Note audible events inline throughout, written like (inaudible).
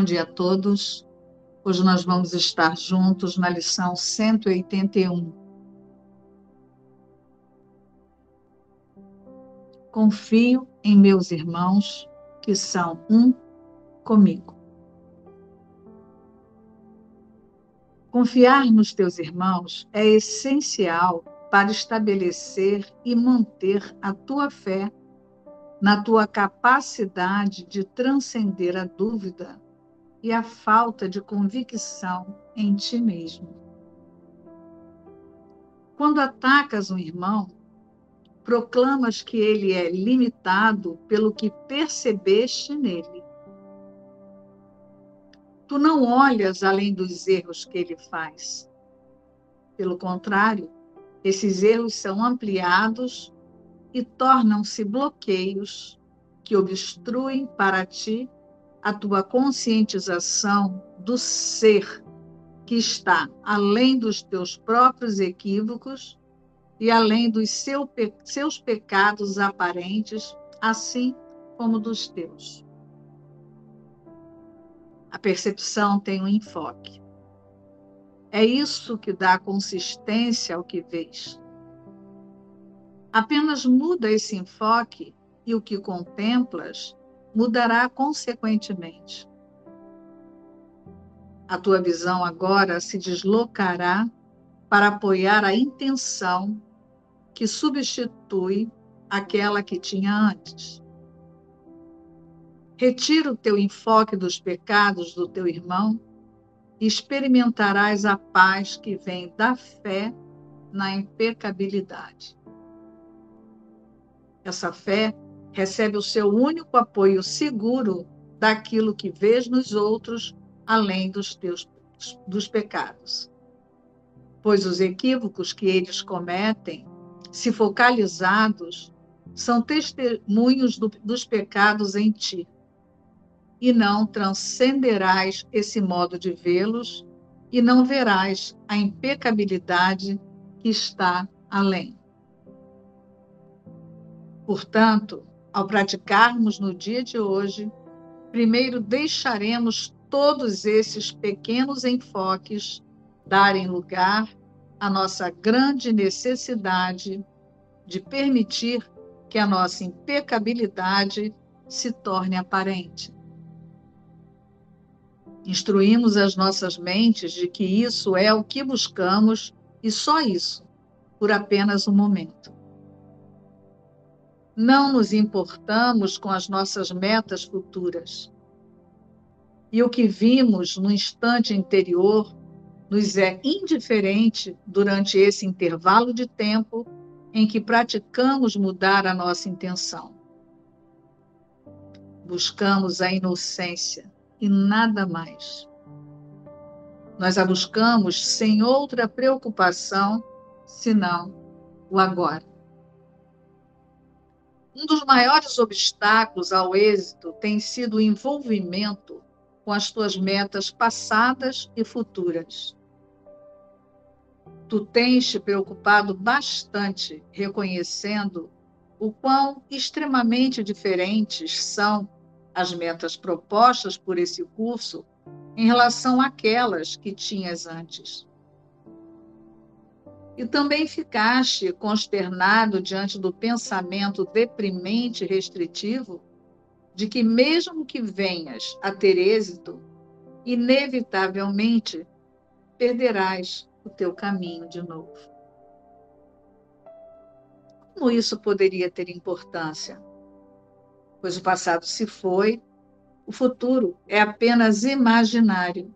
Bom dia a todos. Hoje nós vamos estar juntos na lição 181. Confio em meus irmãos que são um comigo. Confiar nos teus irmãos é essencial para estabelecer e manter a tua fé na tua capacidade de transcender a dúvida e a falta de convicção em ti mesmo. Quando atacas um irmão, proclamas que ele é limitado pelo que percebeste nele. Tu não olhas além dos erros que ele faz. Pelo contrário, esses erros são ampliados e tornam-se bloqueios que obstruem para ti a tua conscientização do ser que está além dos teus próprios equívocos e além dos seu, seus pecados aparentes, assim como dos teus. A percepção tem um enfoque. É isso que dá consistência ao que vês. Apenas muda esse enfoque e o que contemplas mudará consequentemente. A tua visão agora se deslocará para apoiar a intenção que substitui aquela que tinha antes. Retira o teu enfoque dos pecados do teu irmão e experimentarás a paz que vem da fé na impecabilidade. Essa fé recebe o seu único apoio seguro daquilo que vês nos outros, além dos teus dos pecados. Pois os equívocos que eles cometem, se focalizados, são testemunhos do, dos pecados em ti. E não transcenderás esse modo de vê-los e não verás a impecabilidade que está além. Portanto, ao praticarmos no dia de hoje, primeiro deixaremos todos esses pequenos enfoques darem lugar à nossa grande necessidade de permitir que a nossa impecabilidade se torne aparente. Instruímos as nossas mentes de que isso é o que buscamos e só isso, por apenas um momento. Não nos importamos com as nossas metas futuras. E o que vimos no instante anterior nos é indiferente durante esse intervalo de tempo em que praticamos mudar a nossa intenção. Buscamos a inocência e nada mais. Nós a buscamos sem outra preocupação senão o agora. Um dos maiores obstáculos ao êxito tem sido o envolvimento com as tuas metas passadas e futuras. Tu tens te preocupado bastante reconhecendo o quão extremamente diferentes são as metas propostas por esse curso em relação àquelas que tinhas antes. E também ficaste consternado diante do pensamento deprimente e restritivo de que, mesmo que venhas a ter êxito, inevitavelmente perderás o teu caminho de novo. Como isso poderia ter importância? Pois o passado se foi, o futuro é apenas imaginário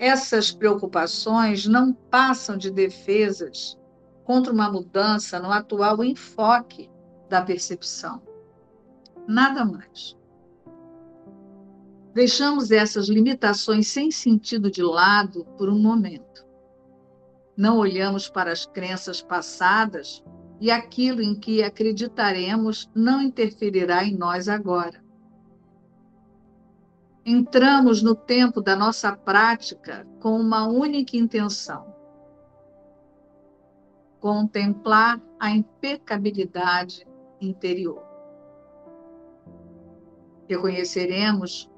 essas preocupações não passam de defesas contra uma mudança no atual enfoque da percepção. Nada mais. Deixamos essas limitações sem sentido de lado por um momento. Não olhamos para as crenças passadas e aquilo em que acreditaremos não interferirá em nós agora entramos no tempo da nossa prática com uma única intenção: contemplar a impecabilidade interior. Reconheceremos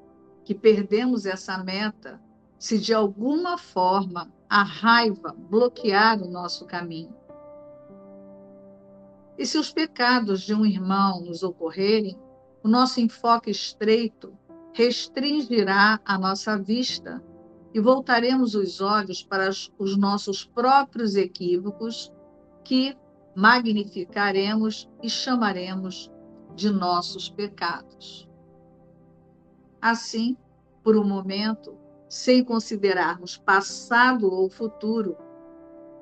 que perdemos essa meta se de alguma forma a raiva bloquear o nosso caminho. E se os pecados de um irmão nos ocorrerem, o nosso enfoque estreito restringirá a nossa vista e voltaremos os olhos para os nossos próprios equívocos, que magnificaremos e chamaremos de nossos pecados. Assim, por um momento, sem considerarmos passado ou futuro,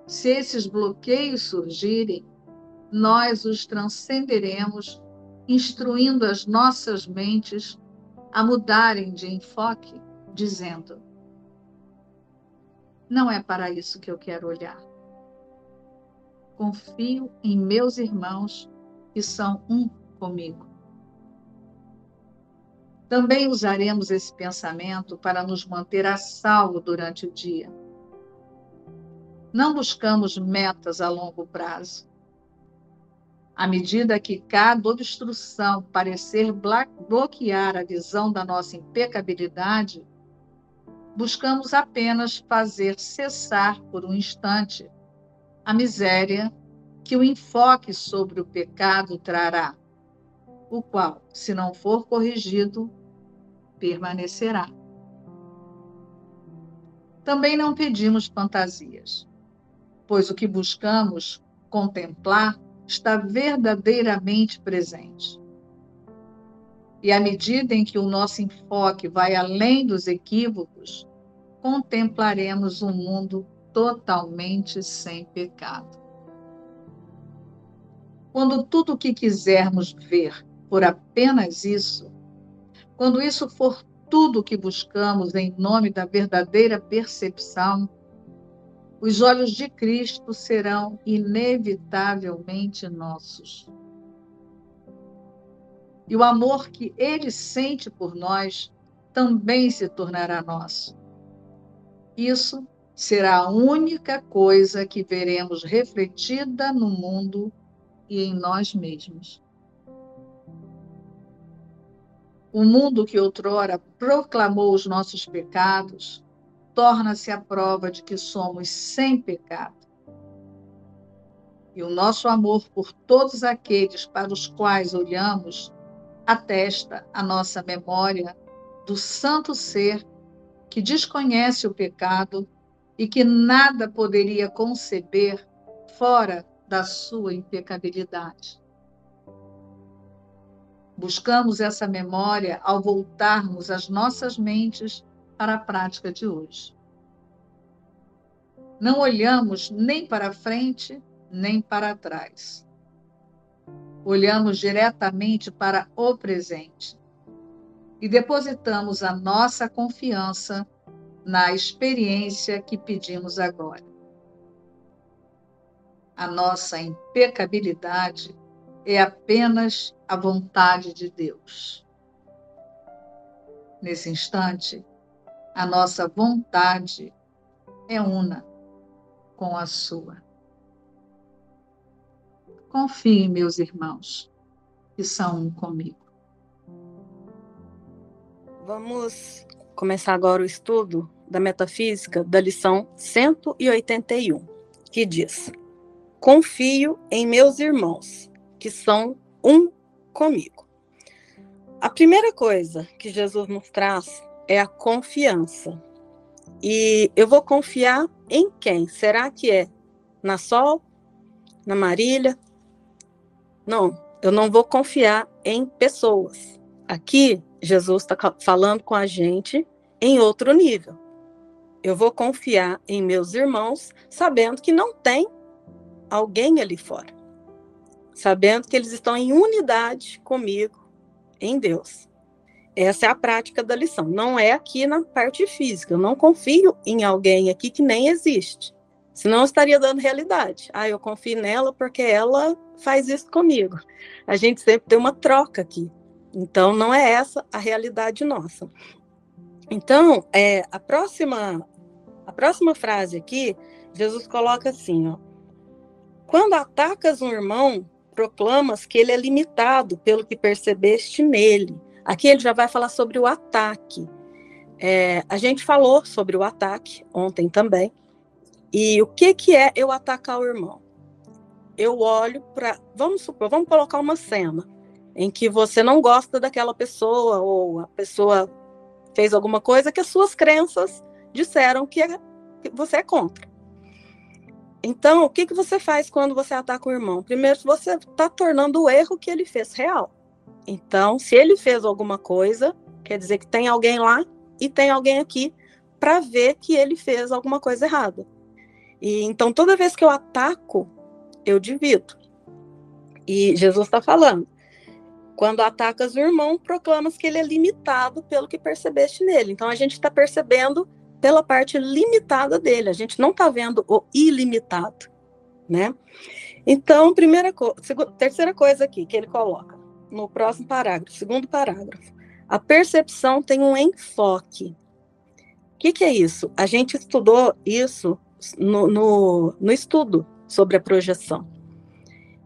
se esses bloqueios surgirem, nós os transcenderemos, instruindo as nossas mentes a mudarem de enfoque, dizendo: Não é para isso que eu quero olhar. Confio em meus irmãos que são um comigo. Também usaremos esse pensamento para nos manter a salvo durante o dia. Não buscamos metas a longo prazo. À medida que cada obstrução parecer bloquear a visão da nossa impecabilidade, buscamos apenas fazer cessar por um instante a miséria que o enfoque sobre o pecado trará o qual, se não for corrigido, permanecerá. Também não pedimos fantasias, pois o que buscamos contemplar está verdadeiramente presente. E à medida em que o nosso enfoque vai além dos equívocos, contemplaremos um mundo totalmente sem pecado. Quando tudo o que quisermos ver por apenas isso, quando isso for tudo o que buscamos em nome da verdadeira percepção, os olhos de Cristo serão inevitavelmente nossos. E o amor que ele sente por nós também se tornará nosso. Isso será a única coisa que veremos refletida no mundo e em nós mesmos. O mundo que outrora proclamou os nossos pecados torna-se a prova de que somos sem pecado. E o nosso amor por todos aqueles para os quais olhamos atesta a nossa memória do santo ser que desconhece o pecado e que nada poderia conceber fora da sua impecabilidade. Buscamos essa memória ao voltarmos as nossas mentes para a prática de hoje. Não olhamos nem para frente, nem para trás. Olhamos diretamente para o presente e depositamos a nossa confiança na experiência que pedimos agora. A nossa impecabilidade é apenas a vontade de Deus. Nesse instante, a nossa vontade é una com a sua. Confie, meus irmãos, que são um comigo. Vamos começar agora o estudo da metafísica da lição 181, que diz: Confio em meus irmãos que são um comigo. A primeira coisa que Jesus nos traz é a confiança. E eu vou confiar em quem? Será que é na Sol? Na Marília? Não, eu não vou confiar em pessoas. Aqui, Jesus está falando com a gente em outro nível. Eu vou confiar em meus irmãos, sabendo que não tem alguém ali fora sabendo que eles estão em unidade comigo, em Deus. Essa é a prática da lição. Não é aqui na parte física. Eu não confio em alguém aqui que nem existe. Senão eu estaria dando realidade. Ah, eu confio nela porque ela faz isso comigo. A gente sempre tem uma troca aqui. Então não é essa a realidade nossa. Então, é, a próxima a próxima frase aqui, Jesus coloca assim, ó: Quando atacas um irmão, proclamas que ele é limitado pelo que percebeste nele. Aqui ele já vai falar sobre o ataque. É, a gente falou sobre o ataque ontem também. E o que, que é eu atacar o irmão? Eu olho para. Vamos supor, vamos colocar uma cena em que você não gosta daquela pessoa, ou a pessoa fez alguma coisa que as suas crenças disseram que, é, que você é contra. Então, o que, que você faz quando você ataca o irmão? Primeiro, você está tornando o erro que ele fez real. Então, se ele fez alguma coisa, quer dizer que tem alguém lá e tem alguém aqui para ver que ele fez alguma coisa errada. E então, toda vez que eu ataco, eu divido. E Jesus está falando: quando atacas o irmão, proclamas que ele é limitado pelo que percebeste nele. Então, a gente está percebendo pela parte limitada dele, a gente não está vendo o ilimitado, né? Então, primeira co terceira coisa aqui que ele coloca no próximo parágrafo, segundo parágrafo, a percepção tem um enfoque. O que, que é isso? A gente estudou isso no, no, no estudo sobre a projeção.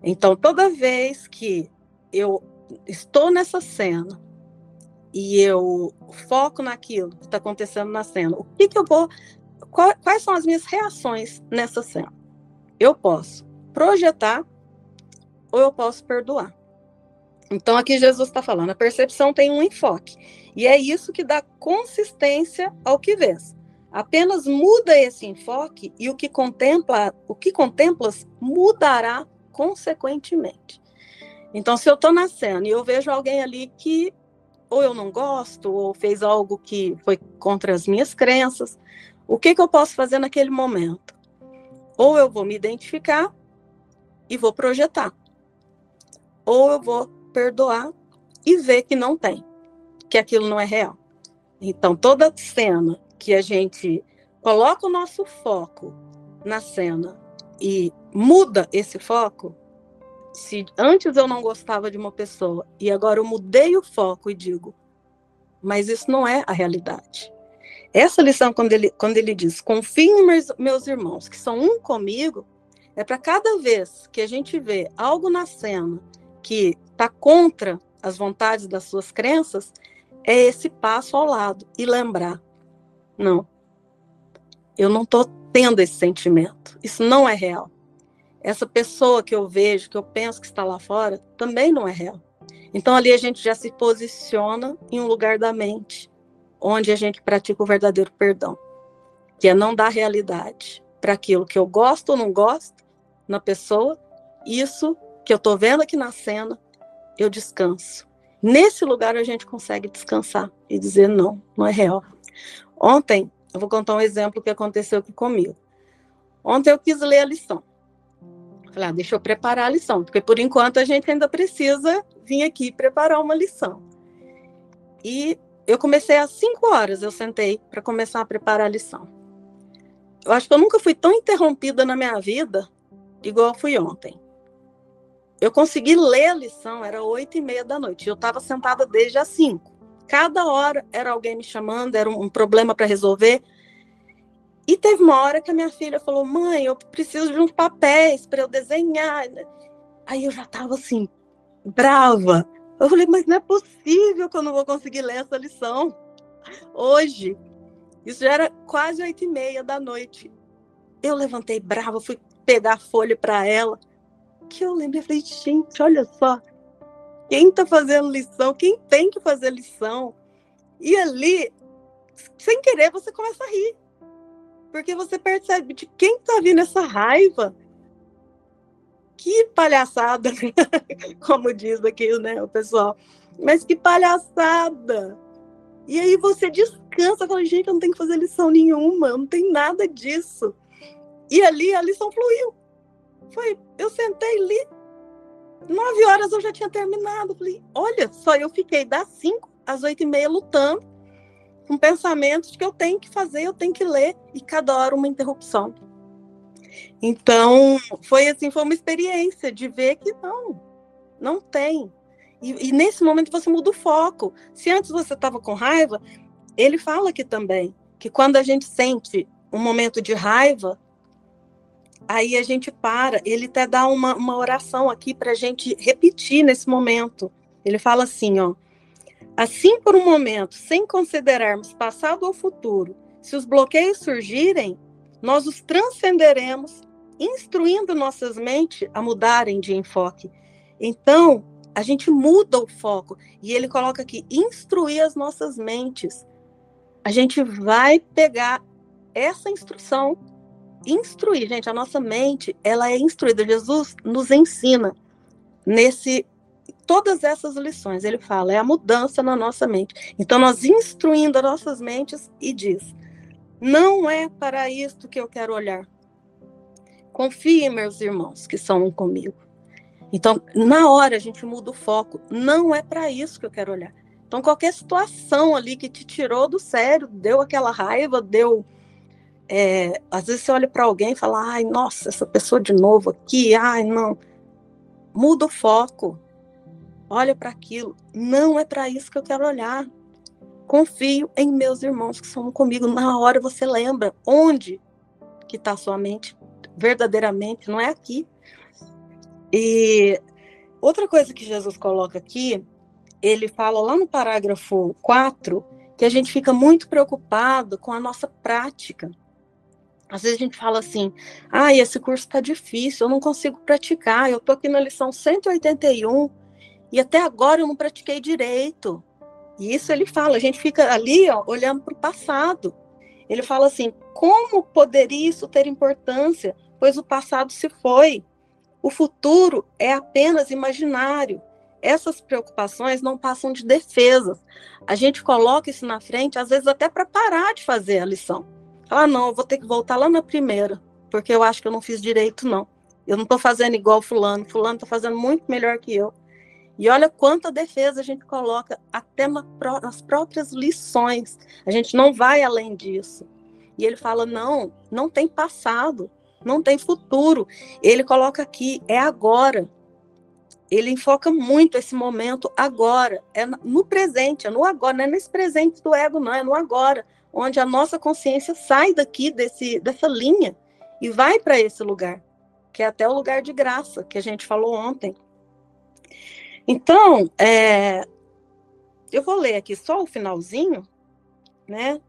Então, toda vez que eu estou nessa cena e eu foco naquilo que está acontecendo na cena, o que, que eu vou. Qual, quais são as minhas reações nessa cena? Eu posso projetar ou eu posso perdoar. Então, aqui Jesus está falando, a percepção tem um enfoque. E é isso que dá consistência ao que vês. Apenas muda esse enfoque e o que contempla, o que contemplas mudará consequentemente. Então, se eu estou na cena e eu vejo alguém ali que ou eu não gosto, ou fez algo que foi contra as minhas crenças, o que, que eu posso fazer naquele momento? Ou eu vou me identificar e vou projetar, ou eu vou perdoar e ver que não tem, que aquilo não é real. Então, toda cena que a gente coloca o nosso foco na cena e muda esse foco, se antes eu não gostava de uma pessoa e agora eu mudei o foco e digo, mas isso não é a realidade. Essa lição, quando ele, quando ele diz, confie em meus, meus irmãos, que são um comigo, é para cada vez que a gente vê algo na cena que está contra as vontades das suas crenças, é esse passo ao lado e lembrar: não, eu não estou tendo esse sentimento, isso não é real essa pessoa que eu vejo, que eu penso que está lá fora, também não é real. Então ali a gente já se posiciona em um lugar da mente, onde a gente pratica o verdadeiro perdão, que é não dar realidade para aquilo que eu gosto ou não gosto na pessoa, isso que eu estou vendo aqui na cena, eu descanso. Nesse lugar a gente consegue descansar e dizer não, não é real. Ontem, eu vou contar um exemplo que aconteceu aqui comigo. Ontem eu quis ler a lição. Falei, ah, deixa eu preparar a lição, porque por enquanto a gente ainda precisa vir aqui preparar uma lição. E eu comecei às 5 horas, eu sentei para começar a preparar a lição. Eu acho que eu nunca fui tão interrompida na minha vida igual fui ontem. Eu consegui ler a lição, era oito e meia da noite. Eu estava sentada desde as cinco. Cada hora era alguém me chamando, era um problema para resolver. E teve uma hora que a minha filha falou: mãe, eu preciso de uns papéis para eu desenhar. Aí eu já estava assim, brava. Eu falei: mas não é possível que eu não vou conseguir ler essa lição hoje. Isso já era quase oito e meia da noite. Eu levantei brava, fui pegar a folha para ela. Que eu lembrei, falei: gente, olha só. Quem está fazendo lição? Quem tem que fazer lição? E ali, sem querer, você começa a rir porque você percebe de quem está vindo essa raiva. Que palhaçada, (laughs) como diz aqui né, o pessoal. Mas que palhaçada! E aí você descansa, fala, gente, eu não tenho que fazer lição nenhuma, não tem nada disso. E ali a lição fluiu. Foi, eu sentei ali, nove horas eu já tinha terminado. Falei, olha, só eu fiquei das cinco às oito e meia lutando com pensamentos de que eu tenho que fazer, eu tenho que ler, e cada hora uma interrupção. Então, foi assim, foi uma experiência de ver que não, não tem. E, e nesse momento você muda o foco. Se antes você estava com raiva, ele fala aqui também que quando a gente sente um momento de raiva, aí a gente para. Ele até dá uma, uma oração aqui para a gente repetir nesse momento. Ele fala assim, ó. Assim, por um momento, sem considerarmos passado ou futuro, se os bloqueios surgirem, nós os transcenderemos, instruindo nossas mentes a mudarem de enfoque. Então, a gente muda o foco. E ele coloca aqui: instruir as nossas mentes. A gente vai pegar essa instrução, instruir, gente, a nossa mente, ela é instruída. Jesus nos ensina nesse todas essas lições. Ele fala, é a mudança na nossa mente. Então nós instruindo as nossas mentes e diz: não é para isto que eu quero olhar. Confie, meus irmãos, que são um comigo. Então, na hora a gente muda o foco. Não é para isso que eu quero olhar. Então, qualquer situação ali que te tirou do sério, deu aquela raiva, deu. É, às vezes você olha para alguém e fala: ai, nossa, essa pessoa de novo aqui, ai, não. Muda o foco. Olha para aquilo. Não é para isso que eu quero olhar. Confio em meus irmãos que são comigo. Na hora você lembra onde que está sua mente verdadeiramente, não é aqui. E outra coisa que Jesus coloca aqui, ele fala lá no parágrafo 4 que a gente fica muito preocupado com a nossa prática. Às vezes a gente fala assim: ah, esse curso está difícil, eu não consigo praticar, eu estou aqui na lição 181 e até agora eu não pratiquei direito. E isso ele fala, a gente fica ali ó, olhando para o passado. Ele fala assim: como poderia isso ter importância? Pois o passado se foi. O futuro é apenas imaginário. Essas preocupações não passam de defesas. A gente coloca isso na frente, às vezes até para parar de fazer a lição. Ah, não, vou ter que voltar lá na primeira, porque eu acho que eu não fiz direito, não. Eu não estou fazendo igual fulano. Fulano está fazendo muito melhor que eu. E olha quanta defesa a gente coloca até nas próprias lições. A gente não vai além disso. E ele fala: não, não tem passado não tem futuro. Ele coloca aqui, é agora. Ele enfoca muito esse momento agora, é no presente, é no agora, não é nesse presente do ego, não, é no agora, onde a nossa consciência sai daqui desse, dessa linha e vai para esse lugar, que é até o lugar de graça, que a gente falou ontem. Então, é, eu vou ler aqui só o finalzinho, né?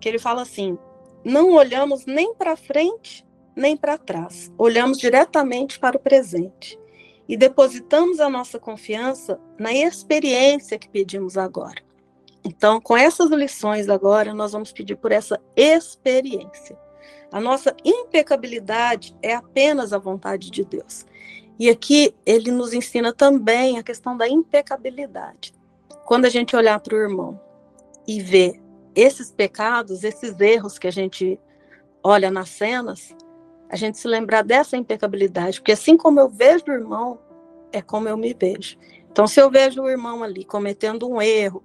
Que ele fala assim: não olhamos nem para frente nem para trás, olhamos diretamente para o presente e depositamos a nossa confiança na experiência que pedimos agora. Então, com essas lições agora, nós vamos pedir por essa experiência. A nossa impecabilidade é apenas a vontade de Deus. E aqui ele nos ensina também a questão da impecabilidade. Quando a gente olhar para o irmão e ver esses pecados, esses erros que a gente olha nas cenas, a gente se lembrar dessa impecabilidade, porque assim como eu vejo o irmão, é como eu me vejo. Então, se eu vejo o irmão ali cometendo um erro,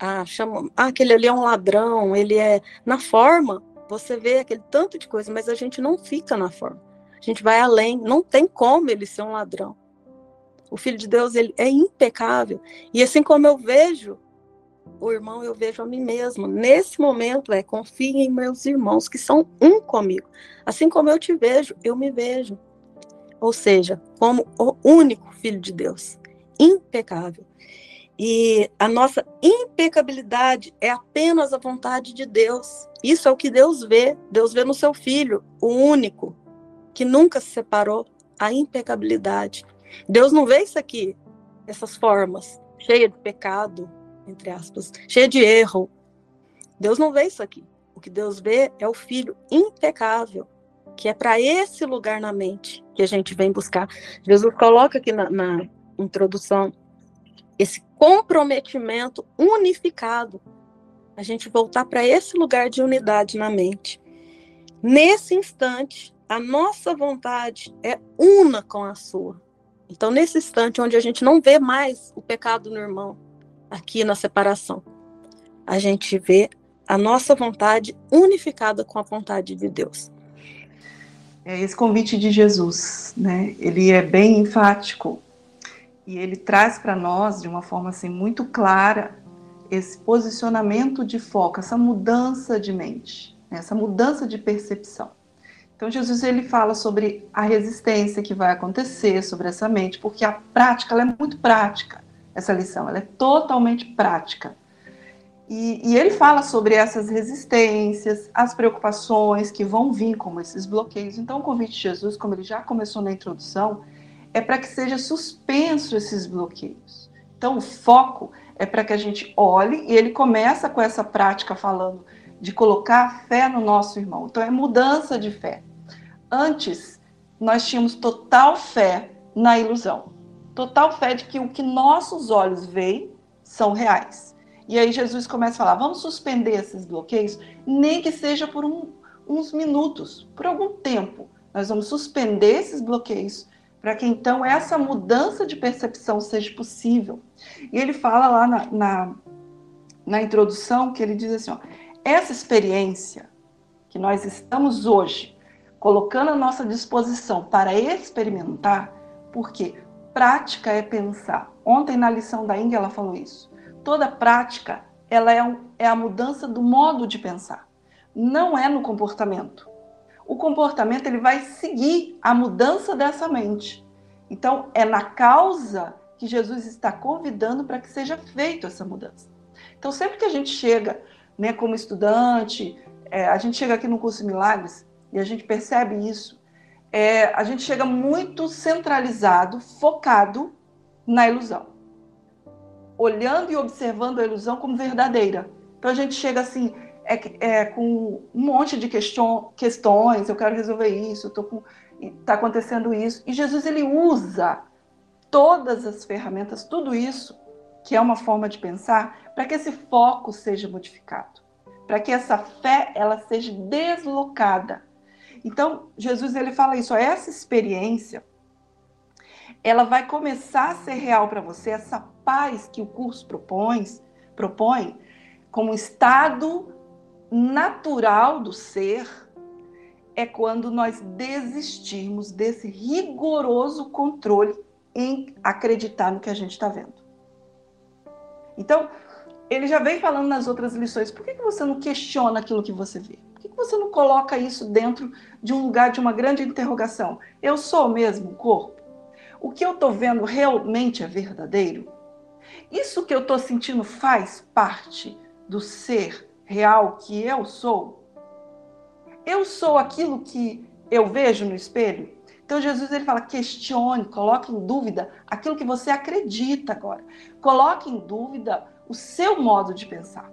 ah, chama, ah, aquele ali é um ladrão, ele é. Na forma, você vê aquele tanto de coisa, mas a gente não fica na forma. A gente vai além, não tem como ele ser um ladrão. O Filho de Deus, ele é impecável. E assim como eu vejo o irmão eu vejo a mim mesmo. Nesse momento é confie em meus irmãos que são um comigo. Assim como eu te vejo, eu me vejo. Ou seja, como o único filho de Deus, impecável. E a nossa impecabilidade é apenas a vontade de Deus. Isso é o que Deus vê. Deus vê no seu filho, o único, que nunca se separou, a impecabilidade. Deus não vê isso aqui, essas formas, cheia de pecado, entre aspas, cheia de erro. Deus não vê isso aqui. O que Deus vê é o filho impecável, que é para esse lugar na mente que a gente vem buscar. Jesus coloca aqui na, na introdução esse comprometimento unificado, a gente voltar para esse lugar de unidade na mente. Nesse instante, a nossa vontade é una com a sua. Então, nesse instante onde a gente não vê mais o pecado no irmão, aqui na separação. A gente vê a nossa vontade unificada com a vontade de Deus. É esse convite de Jesus, né? Ele é bem enfático e ele traz para nós de uma forma assim muito clara esse posicionamento de foco, essa mudança de mente, né? essa mudança de percepção. Então Jesus ele fala sobre a resistência que vai acontecer sobre essa mente, porque a prática ela é muito prática essa lição, ela é totalmente prática. E, e, ele fala sobre essas resistências, as preocupações que vão vir, como esses bloqueios. Então, o convite de Jesus, como ele já começou na introdução, é para que seja suspenso esses bloqueios. Então, o foco é para que a gente olhe, e ele começa com essa prática falando de colocar fé no nosso irmão. Então, é mudança de fé. Antes, nós tínhamos total fé na ilusão. Total fé de que o que nossos olhos veem são reais. E aí Jesus começa a falar: vamos suspender esses bloqueios, nem que seja por um, uns minutos, por algum tempo. Nós vamos suspender esses bloqueios para que então essa mudança de percepção seja possível. E ele fala lá na, na, na introdução que ele diz assim: ó, essa experiência que nós estamos hoje colocando à nossa disposição para experimentar, porque prática é pensar. Ontem na lição da Índia ela falou isso. Toda prática ela é, um, é a mudança do modo de pensar, não é no comportamento. O comportamento ele vai seguir a mudança dessa mente. Então é na causa que Jesus está convidando para que seja feita essa mudança. Então sempre que a gente chega, né, como estudante, é, a gente chega aqui no curso Milagres e a gente percebe isso é, a gente chega muito centralizado, focado na ilusão. Olhando e observando a ilusão como verdadeira. Então a gente chega assim, é, é com um monte de question, questões, eu quero resolver isso, está acontecendo isso. E Jesus ele usa todas as ferramentas, tudo isso, que é uma forma de pensar, para que esse foco seja modificado, para que essa fé ela seja deslocada então, Jesus ele fala isso, essa experiência ela vai começar a ser real para você, essa paz que o curso propõe, propõe como estado natural do ser, é quando nós desistirmos desse rigoroso controle em acreditar no que a gente está vendo. Então, ele já vem falando nas outras lições, por que você não questiona aquilo que você vê? Por que você não coloca isso dentro de um lugar de uma grande interrogação? Eu sou mesmo o corpo? O que eu estou vendo realmente é verdadeiro? Isso que eu estou sentindo faz parte do ser real que eu sou? Eu sou aquilo que eu vejo no espelho? Então Jesus ele fala: questione, coloque em dúvida aquilo que você acredita agora. Coloque em dúvida o seu modo de pensar.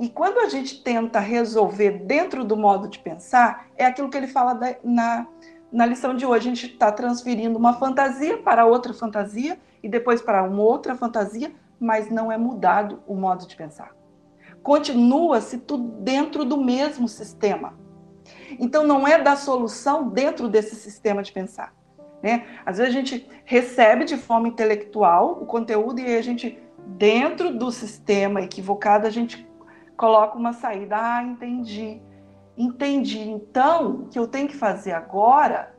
E quando a gente tenta resolver dentro do modo de pensar, é aquilo que ele fala da, na, na lição de hoje. A gente está transferindo uma fantasia para outra fantasia e depois para uma outra fantasia, mas não é mudado o modo de pensar. Continua-se tudo dentro do mesmo sistema. Então não é da solução dentro desse sistema de pensar. Né? Às vezes a gente recebe de forma intelectual o conteúdo e a gente, dentro do sistema equivocado, a gente coloca uma saída. Ah, entendi. Entendi. Então, o que eu tenho que fazer agora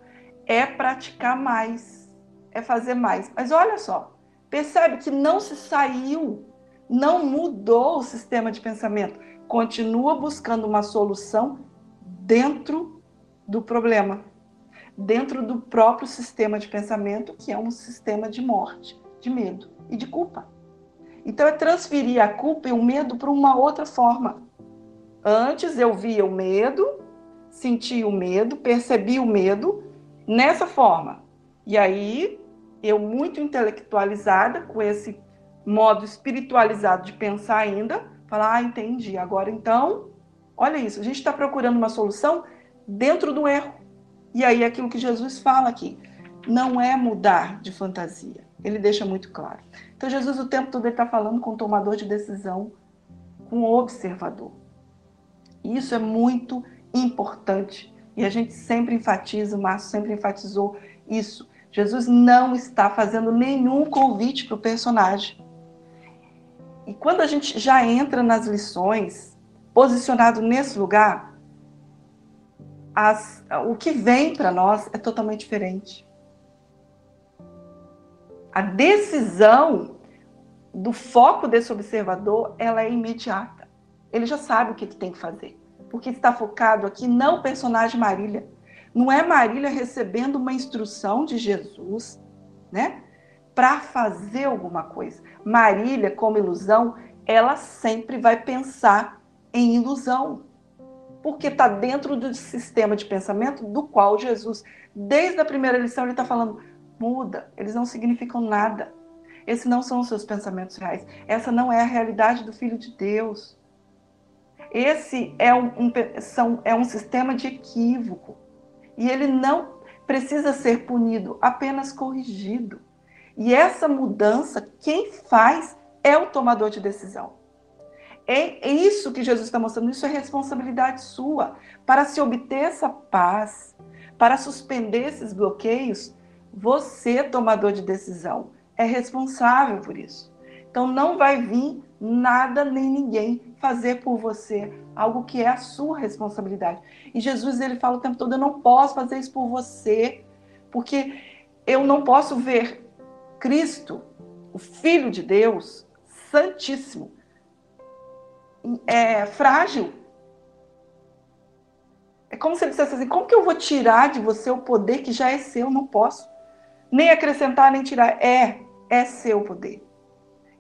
é praticar mais, é fazer mais. Mas olha só, percebe que não se saiu, não mudou o sistema de pensamento. Continua buscando uma solução dentro do problema, dentro do próprio sistema de pensamento, que é um sistema de morte, de medo e de culpa. Então é transferir a culpa e o medo para uma outra forma. Antes eu via o medo, sentia o medo, percebia o medo nessa forma. E aí eu muito intelectualizada com esse modo espiritualizado de pensar ainda, falar, ah, entendi. Agora então, olha isso, a gente está procurando uma solução dentro do erro. E aí aquilo que Jesus fala aqui, não é mudar de fantasia. Ele deixa muito claro. Então, Jesus o tempo todo está falando com o tomador de decisão, com o observador. E isso é muito importante. E a gente sempre enfatiza, o Márcio sempre enfatizou isso. Jesus não está fazendo nenhum convite para o personagem. E quando a gente já entra nas lições, posicionado nesse lugar, as, o que vem para nós é totalmente diferente a decisão do foco desse observador, ela é imediata. Ele já sabe o que, tem que fazer, porque está focado aqui não o personagem Marília. Não é Marília recebendo uma instrução de Jesus, né? Para fazer alguma coisa. Marília, como ilusão, ela sempre vai pensar em ilusão, porque está dentro do sistema de pensamento do qual Jesus, desde a primeira lição, ele está falando: muda, eles não significam nada. Esses não são os seus pensamentos reais. Essa não é a realidade do Filho de Deus. Esse é um, um, são, é um sistema de equívoco. E ele não precisa ser punido, apenas corrigido. E essa mudança, quem faz é o tomador de decisão. É, isso que Jesus está mostrando, isso é responsabilidade sua. Para se obter essa paz, para suspender esses bloqueios, você, tomador de decisão, é responsável por isso. Então não vai vir nada nem ninguém fazer por você algo que é a sua responsabilidade. E Jesus ele fala o tempo todo: eu não posso fazer isso por você, porque eu não posso ver Cristo, o Filho de Deus, Santíssimo, é frágil. É como se ele dissesse assim: como que eu vou tirar de você o poder que já é seu? Não posso. Nem acrescentar, nem tirar. É, é seu poder.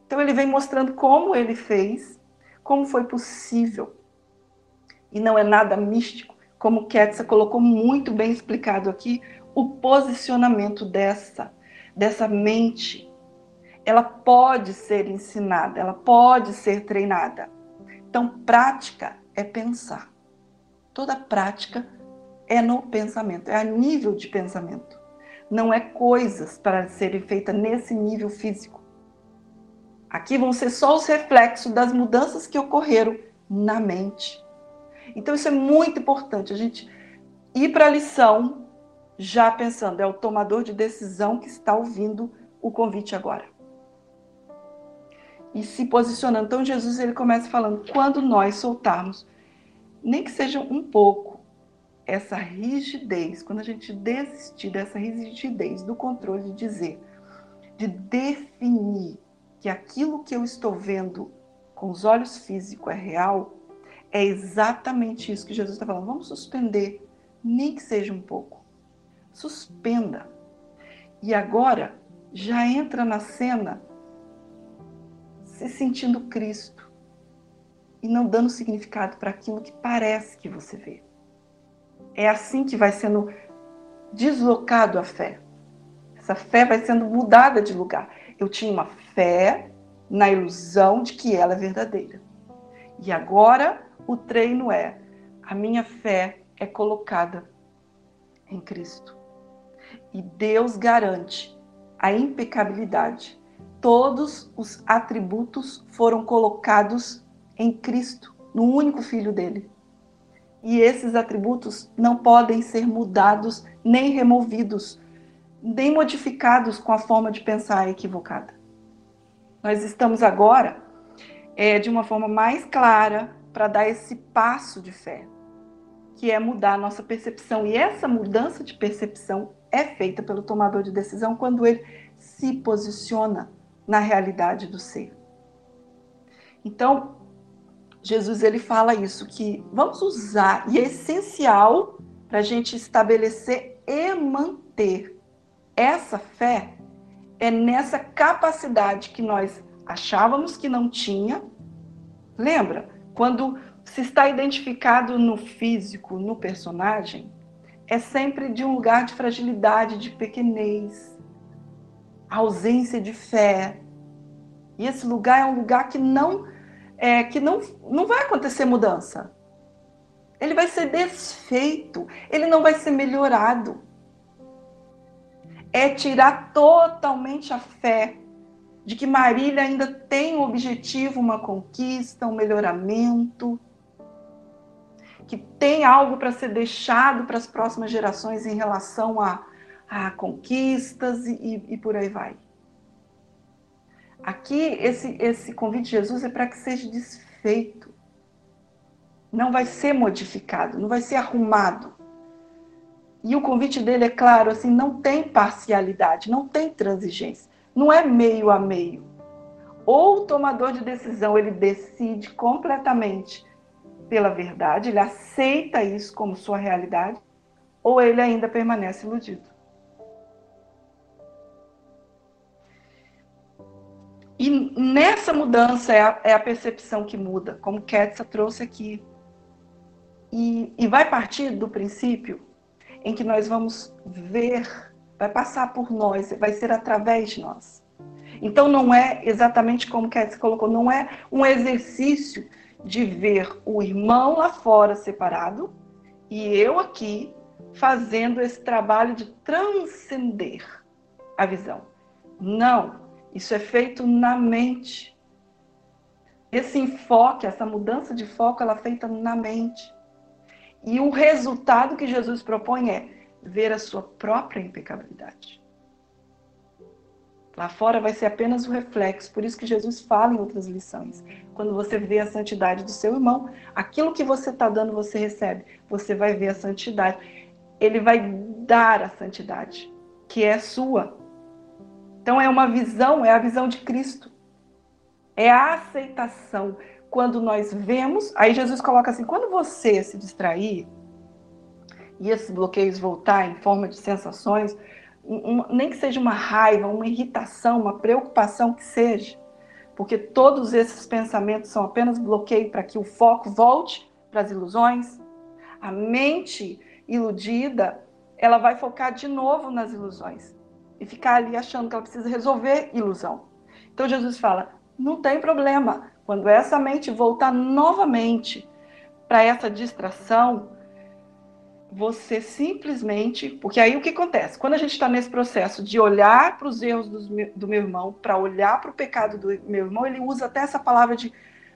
Então ele vem mostrando como ele fez, como foi possível. E não é nada místico, como Ketsa colocou muito bem explicado aqui, o posicionamento dessa, dessa mente. Ela pode ser ensinada, ela pode ser treinada. Então, prática é pensar. Toda prática é no pensamento, é a nível de pensamento não é coisas para serem feitas nesse nível físico. Aqui vão ser só os reflexos das mudanças que ocorreram na mente. Então isso é muito importante, a gente ir para a lição já pensando, é o tomador de decisão que está ouvindo o convite agora. E se posicionando. Então Jesus ele começa falando, quando nós soltarmos, nem que seja um pouco, essa rigidez, quando a gente desistir dessa rigidez do controle de dizer, de definir que aquilo que eu estou vendo com os olhos físicos é real, é exatamente isso que Jesus está falando. Vamos suspender, nem que seja um pouco. Suspenda. E agora já entra na cena se sentindo Cristo e não dando significado para aquilo que parece que você vê. É assim que vai sendo deslocado a fé. Essa fé vai sendo mudada de lugar. Eu tinha uma fé na ilusão de que ela é verdadeira. E agora o treino é: a minha fé é colocada em Cristo. E Deus garante a impecabilidade. Todos os atributos foram colocados em Cristo, no único filho dele e esses atributos não podem ser mudados nem removidos, nem modificados com a forma de pensar equivocada. Nós estamos agora é, de uma forma mais clara para dar esse passo de fé, que é mudar a nossa percepção. E essa mudança de percepção é feita pelo tomador de decisão quando ele se posiciona na realidade do ser. Então, Jesus ele fala isso, que vamos usar, e é essencial para a gente estabelecer e manter essa fé, é nessa capacidade que nós achávamos que não tinha. Lembra? Quando se está identificado no físico, no personagem, é sempre de um lugar de fragilidade, de pequenez, ausência de fé. E esse lugar é um lugar que não é, que não, não vai acontecer mudança. Ele vai ser desfeito, ele não vai ser melhorado. É tirar totalmente a fé de que Marília ainda tem um objetivo, uma conquista, um melhoramento, que tem algo para ser deixado para as próximas gerações em relação a, a conquistas e, e por aí vai. Aqui, esse, esse convite de Jesus é para que seja desfeito. Não vai ser modificado, não vai ser arrumado. E o convite dele é claro, assim, não tem parcialidade, não tem transigência, não é meio a meio. Ou o tomador de decisão, ele decide completamente pela verdade, ele aceita isso como sua realidade, ou ele ainda permanece iludido. nessa mudança é a, é a percepção que muda, como Ketsa trouxe aqui. E, e vai partir do princípio em que nós vamos ver, vai passar por nós, vai ser através de nós. Então não é exatamente como Ketsa colocou, não é um exercício de ver o irmão lá fora separado e eu aqui fazendo esse trabalho de transcender a visão. Não, isso é feito na mente. Esse enfoque, essa mudança de foco, ela é feita na mente. E o resultado que Jesus propõe é ver a sua própria impecabilidade. Lá fora vai ser apenas o reflexo, por isso que Jesus fala em outras lições. Quando você vê a santidade do seu irmão, aquilo que você está dando, você recebe. Você vai ver a santidade. Ele vai dar a santidade, que é sua. Então é uma visão, é a visão de Cristo. É a aceitação. Quando nós vemos, aí Jesus coloca assim: quando você se distrair e esses bloqueios voltar em forma de sensações, um, nem que seja uma raiva, uma irritação, uma preocupação que seja, porque todos esses pensamentos são apenas bloqueio para que o foco volte para as ilusões. A mente iludida, ela vai focar de novo nas ilusões e ficar ali achando que ela precisa resolver ilusão. Então Jesus fala: não tem problema, quando essa mente voltar novamente para essa distração, você simplesmente. Porque aí o que acontece? Quando a gente está nesse processo de olhar para os erros do, do meu irmão, para olhar para o pecado do meu irmão, ele usa até essa palavra de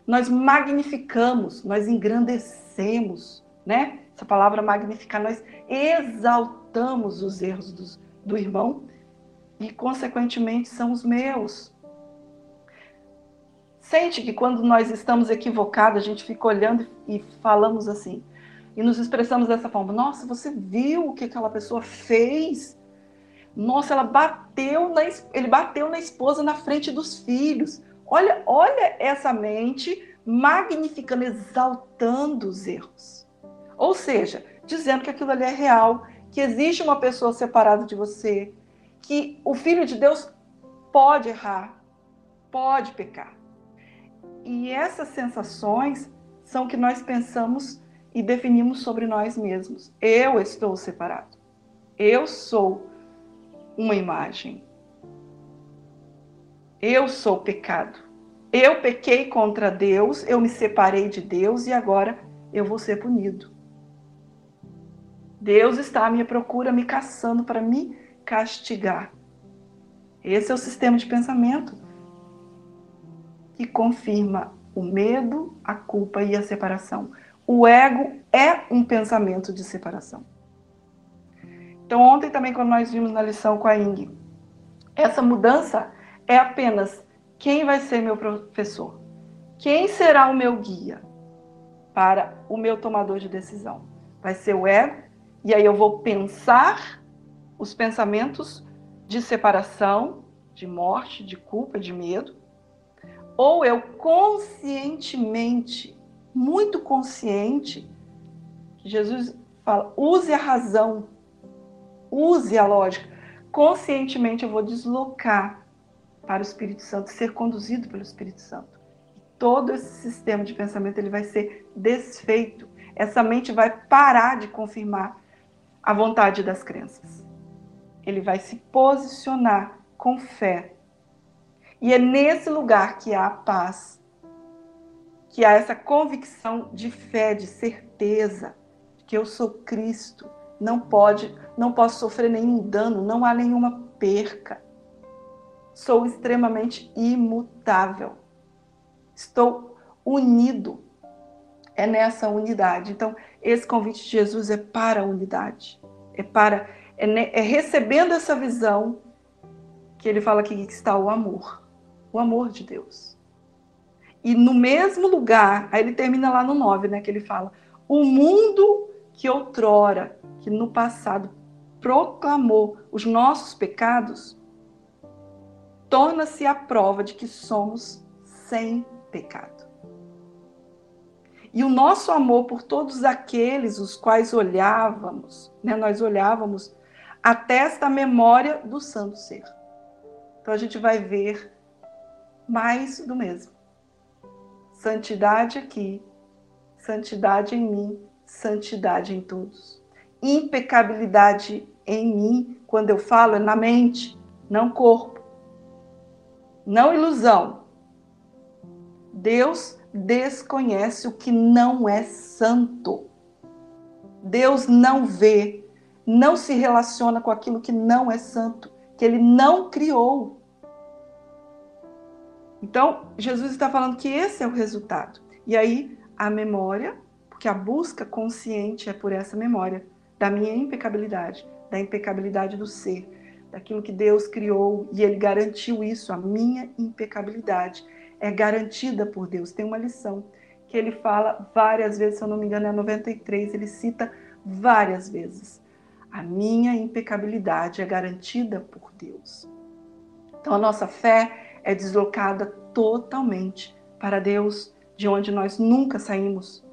nós magnificamos, nós engrandecemos, né? Essa palavra magnificar, nós exaltamos os erros do, do irmão e, consequentemente, são os meus. Sente que quando nós estamos equivocados, a gente fica olhando e falamos assim: e nos expressamos dessa forma. Nossa, você viu o que aquela pessoa fez? Nossa, ela bateu na, ele bateu na esposa na frente dos filhos. Olha, olha essa mente magnificando, exaltando os erros. Ou seja, dizendo que aquilo ali é real, que existe uma pessoa separada de você, que o filho de Deus pode errar, pode pecar. E essas sensações são que nós pensamos e definimos sobre nós mesmos. Eu estou separado. Eu sou uma imagem. Eu sou pecado. Eu pequei contra Deus, eu me separei de Deus e agora eu vou ser punido. Deus está à minha procura, me caçando para me castigar. Esse é o sistema de pensamento que confirma o medo, a culpa e a separação. O ego é um pensamento de separação. Então, ontem também, quando nós vimos na lição com a Ing, essa mudança é apenas quem vai ser meu professor, quem será o meu guia para o meu tomador de decisão. Vai ser o ego, e aí eu vou pensar os pensamentos de separação, de morte, de culpa, de medo, ou eu conscientemente muito consciente, que Jesus fala, use a razão, use a lógica. Conscientemente eu vou deslocar para o Espírito Santo, ser conduzido pelo Espírito Santo. Todo esse sistema de pensamento ele vai ser desfeito. Essa mente vai parar de confirmar a vontade das crenças. Ele vai se posicionar com fé. E é nesse lugar que há paz, que há essa convicção de fé, de certeza que eu sou Cristo, não pode, não posso sofrer nenhum dano, não há nenhuma perca. Sou extremamente imutável. Estou unido. É nessa unidade. Então, esse convite de Jesus é para a unidade. É para é, é recebendo essa visão que ele fala aqui que está o amor. O amor de Deus. E no mesmo lugar, aí ele termina lá no 9, né, que ele fala: "O mundo que outrora, que no passado proclamou os nossos pecados, torna-se a prova de que somos sem pecado. E o nosso amor por todos aqueles os quais olhávamos, né, nós olhávamos, atesta a memória do santo ser. Então a gente vai ver mais do mesmo. Santidade aqui, santidade em mim, santidade em todos. Impecabilidade em mim, quando eu falo, é na mente, não corpo. Não ilusão. Deus desconhece o que não é santo. Deus não vê, não se relaciona com aquilo que não é santo, que ele não criou. Então, Jesus está falando que esse é o resultado. E aí, a memória, porque a busca consciente é por essa memória da minha impecabilidade, da impecabilidade do ser, daquilo que Deus criou e ele garantiu isso, a minha impecabilidade é garantida por Deus. Tem uma lição que ele fala várias vezes, se eu não me engano, é 93, ele cita várias vezes. A minha impecabilidade é garantida por Deus. Então a nossa fé é deslocada totalmente para Deus, de onde nós nunca saímos,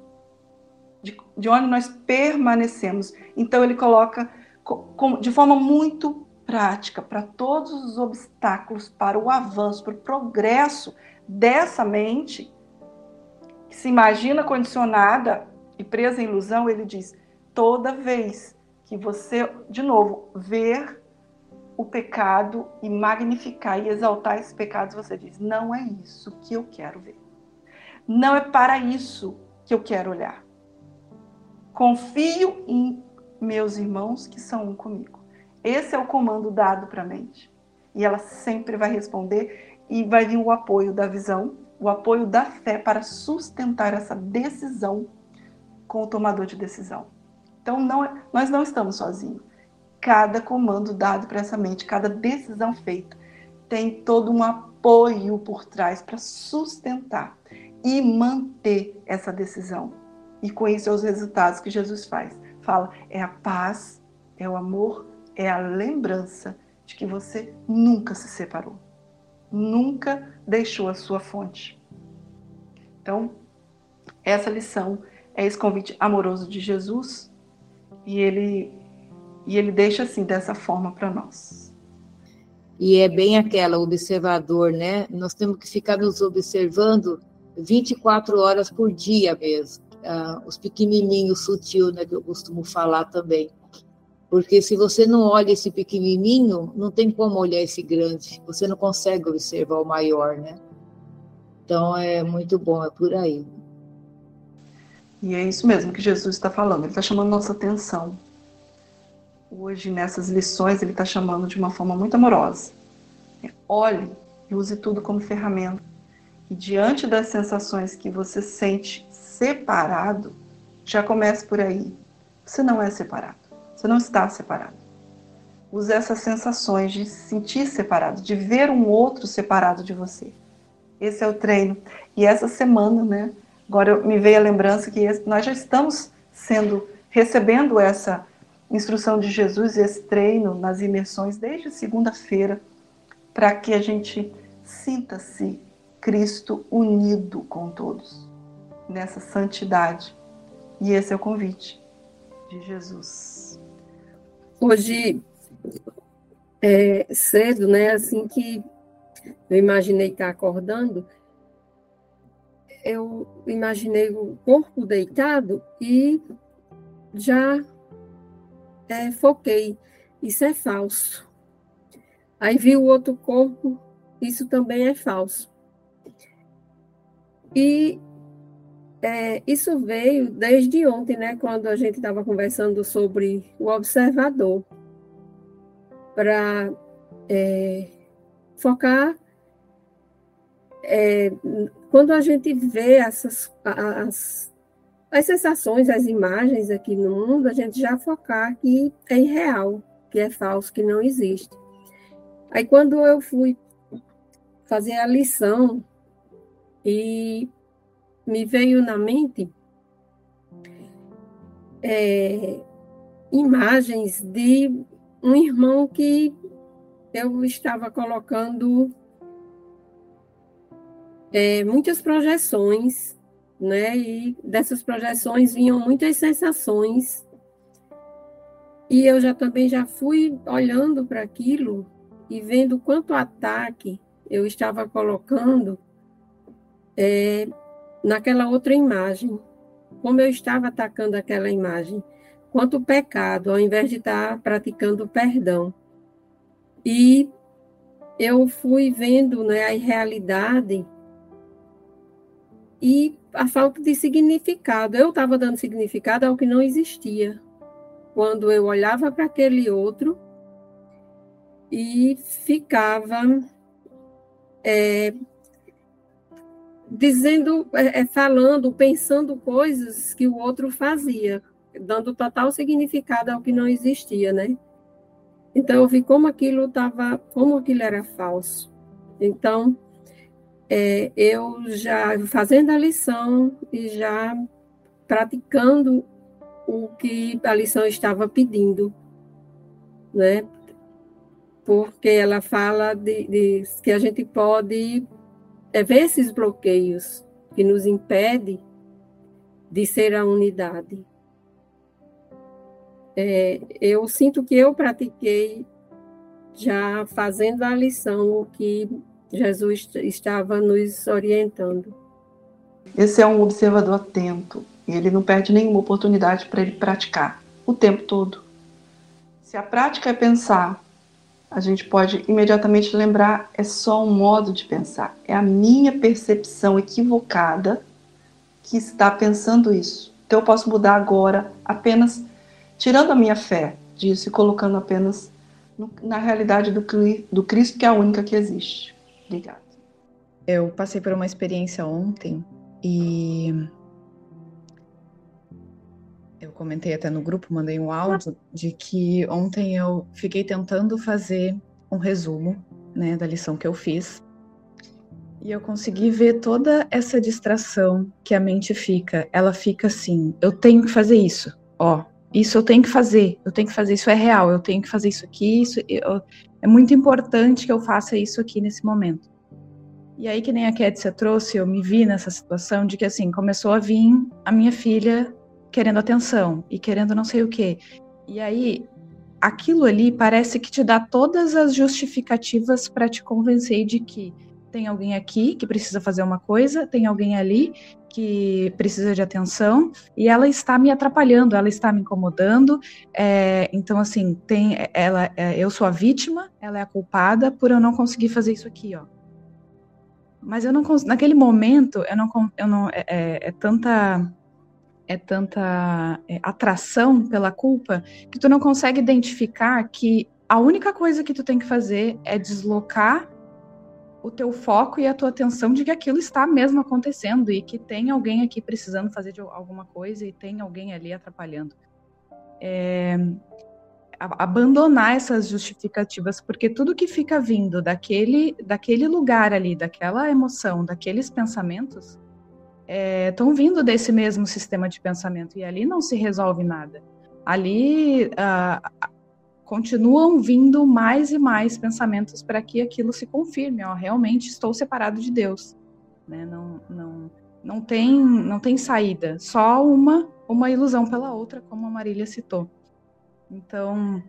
de, de onde nós permanecemos. Então ele coloca de forma muito prática para todos os obstáculos para o avanço, para o progresso dessa mente que se imagina condicionada e presa em ilusão, ele diz: toda vez que você, de novo, ver o pecado e magnificar e exaltar esses pecados, você diz: não é isso que eu quero ver. Não é para isso que eu quero olhar. Confio em meus irmãos que são um comigo. Esse é o comando dado para a mente. E ela sempre vai responder e vai vir o apoio da visão, o apoio da fé para sustentar essa decisão com o tomador de decisão. Então, não, é, nós não estamos sozinhos. Cada comando dado para essa mente, cada decisão feita, tem todo um apoio por trás para sustentar e manter essa decisão. E com isso, é os resultados que Jesus faz. Fala, é a paz, é o amor, é a lembrança de que você nunca se separou nunca deixou a sua fonte. Então, essa lição é esse convite amoroso de Jesus e ele e ele deixa assim dessa forma para nós. E é bem aquela observador, né? Nós temos que ficar nos observando 24 horas por dia mesmo. Ah, os pequenininhos sutil, né, que eu costumo falar também. Porque se você não olha esse pequenininho, não tem como olhar esse grande. Você não consegue observar o maior, né? Então é muito bom, é por aí. E é isso mesmo que Jesus está falando. Ele está chamando nossa atenção. Hoje, nessas lições, ele está chamando de uma forma muito amorosa. Olhe e use tudo como ferramenta. E diante das sensações que você sente separado, já comece por aí. Você não é separado. Você não está separado. Use essas sensações de se sentir separado, de ver um outro separado de você. Esse é o treino. E essa semana, né? Agora me veio a lembrança que nós já estamos sendo recebendo essa instrução de Jesus, esse treino nas imersões desde segunda-feira, para que a gente sinta-se Cristo unido com todos nessa santidade. E esse é o convite de Jesus. Hoje, é, cedo, né, assim que eu imaginei estar acordando, eu imaginei o corpo deitado e já é, foquei. Isso é falso. Aí vi o outro corpo, isso também é falso. E é, isso veio desde ontem, né, quando a gente estava conversando sobre o observador, para é, focar. É, quando a gente vê essas as, as sensações, as imagens aqui no mundo, a gente já focar que é irreal, que é falso, que não existe. Aí quando eu fui fazer a lição e me veio na mente é, imagens de um irmão que eu estava colocando é, muitas projeções, né? E dessas projeções vinham muitas sensações. E eu já também já fui olhando para aquilo e vendo quanto ataque eu estava colocando é, naquela outra imagem, como eu estava atacando aquela imagem, quanto pecado, ao invés de estar praticando perdão. E eu fui vendo né, a irrealidade e a falta de significado. Eu estava dando significado ao que não existia. Quando eu olhava para aquele outro e ficava é, dizendo, é, é, falando, pensando coisas que o outro fazia, dando total significado ao que não existia, né? Então eu vi como aquilo estava, como aquilo era falso. Então é, eu já fazendo a lição e já praticando o que a lição estava pedindo, né? Porque ela fala de, de que a gente pode é, ver esses bloqueios que nos impede de ser a unidade. É, eu sinto que eu pratiquei já fazendo a lição o que Jesus estava nos orientando. Esse é um observador atento e ele não perde nenhuma oportunidade para ele praticar o tempo todo. Se a prática é pensar, a gente pode imediatamente lembrar é só um modo de pensar, é a minha percepção equivocada que está pensando isso. Então eu posso mudar agora apenas tirando a minha fé disso e colocando apenas na realidade do, do Cristo, que é a única que existe. Obrigada. Eu passei por uma experiência ontem e eu comentei até no grupo, mandei um áudio de que ontem eu fiquei tentando fazer um resumo, né, da lição que eu fiz. E eu consegui ver toda essa distração que a mente fica. Ela fica assim: eu tenho que fazer isso. Ó, isso eu tenho que fazer. Eu tenho que fazer isso é real. Eu tenho que fazer isso aqui. Isso eu, é muito importante que eu faça isso aqui nesse momento. E aí, que nem a Kétia trouxe, eu me vi nessa situação de que, assim, começou a vir a minha filha querendo atenção e querendo não sei o quê. E aí, aquilo ali parece que te dá todas as justificativas para te convencer de que tem alguém aqui que precisa fazer uma coisa, tem alguém ali que precisa de atenção e ela está me atrapalhando, ela está me incomodando. É, então, assim, tem ela, é, eu sou a vítima, ela é a culpada por eu não conseguir fazer isso aqui, ó. Mas eu não naquele momento eu não, eu não é, é, é tanta é tanta é, atração pela culpa que tu não consegue identificar que a única coisa que tu tem que fazer é deslocar o teu foco e a tua atenção de que aquilo está mesmo acontecendo e que tem alguém aqui precisando fazer de alguma coisa e tem alguém ali atrapalhando. É, abandonar essas justificativas, porque tudo que fica vindo daquele, daquele lugar ali, daquela emoção, daqueles pensamentos, estão é, vindo desse mesmo sistema de pensamento e ali não se resolve nada. Ali uh, continuam vindo mais e mais pensamentos para que aquilo se confirme. Ó, realmente estou separado de Deus. Né? Não, não, não, tem, não tem saída, só uma, uma ilusão pela outra, como a Marília citou. Então,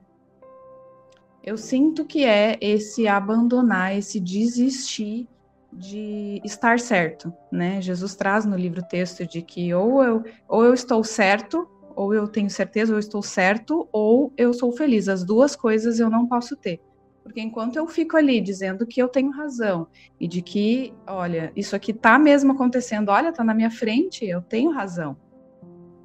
eu sinto que é esse abandonar, esse desistir de estar certo, né? Jesus traz no livro texto de que ou eu, ou eu estou certo, ou eu tenho certeza, ou eu estou certo, ou eu sou feliz. As duas coisas eu não posso ter. Porque enquanto eu fico ali dizendo que eu tenho razão e de que, olha, isso aqui está mesmo acontecendo, olha, está na minha frente, eu tenho razão.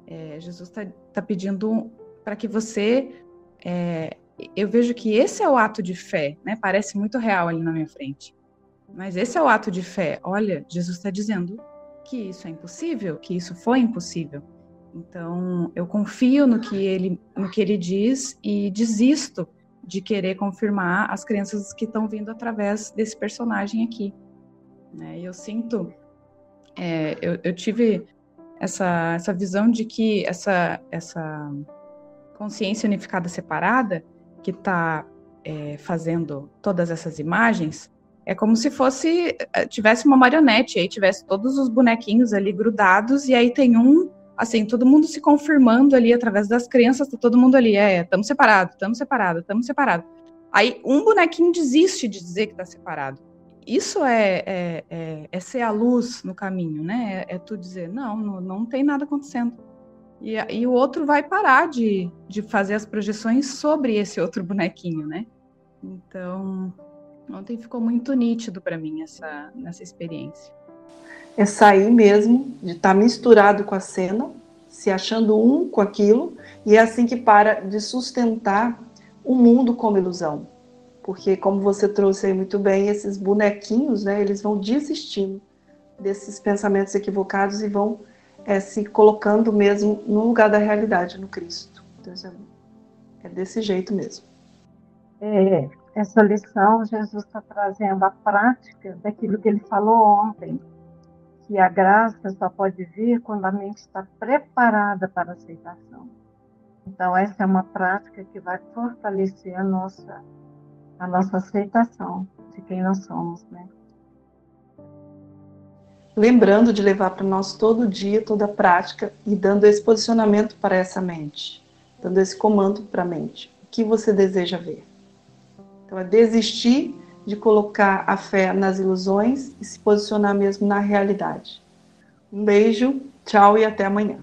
É, Jesus está tá pedindo para que você. É, eu vejo que esse é o ato de fé, né? Parece muito real ali na minha frente. Mas esse é o ato de fé. Olha, Jesus está dizendo que isso é impossível, que isso foi impossível. Então, eu confio no que ele, no que ele diz e desisto de querer confirmar as crenças que estão vindo através desse personagem aqui. Né? Eu sinto, é, eu, eu, tive essa, essa visão de que essa, essa consciência unificada separada, que está é, fazendo todas essas imagens, é como se fosse é, tivesse uma marionete, aí tivesse todos os bonequinhos ali grudados e aí tem um, assim, todo mundo se confirmando ali através das crenças, tá todo mundo ali, é, estamos separados, estamos separados, estamos separados. Aí um bonequinho desiste de dizer que está separado. isso é, é, é, é, ser a luz no caminho, né? É, é tu dizer, não, não, não, tem nada acontecendo. E, e o outro vai parar de, de fazer as projeções sobre esse outro bonequinho, né? Então, ontem ficou muito nítido para mim essa, nessa experiência. É sair mesmo de estar tá misturado com a cena, se achando um com aquilo, e é assim que para de sustentar o mundo como ilusão porque como você trouxe aí muito bem, esses bonequinhos, né, eles vão desistindo desses pensamentos equivocados e vão é, se colocando mesmo no lugar da realidade, no Cristo. Então, é desse jeito mesmo. É, essa lição, Jesus está trazendo a prática daquilo que ele falou ontem, que a graça só pode vir quando a mente está preparada para a aceitação. Então, essa é uma prática que vai fortalecer a nossa a nossa aceitação de quem nós somos, né? Lembrando de levar para nós todo dia, toda prática e dando esse posicionamento para essa mente, dando esse comando para a mente. O que você deseja ver? Então, é desistir de colocar a fé nas ilusões e se posicionar mesmo na realidade. Um beijo, tchau e até amanhã.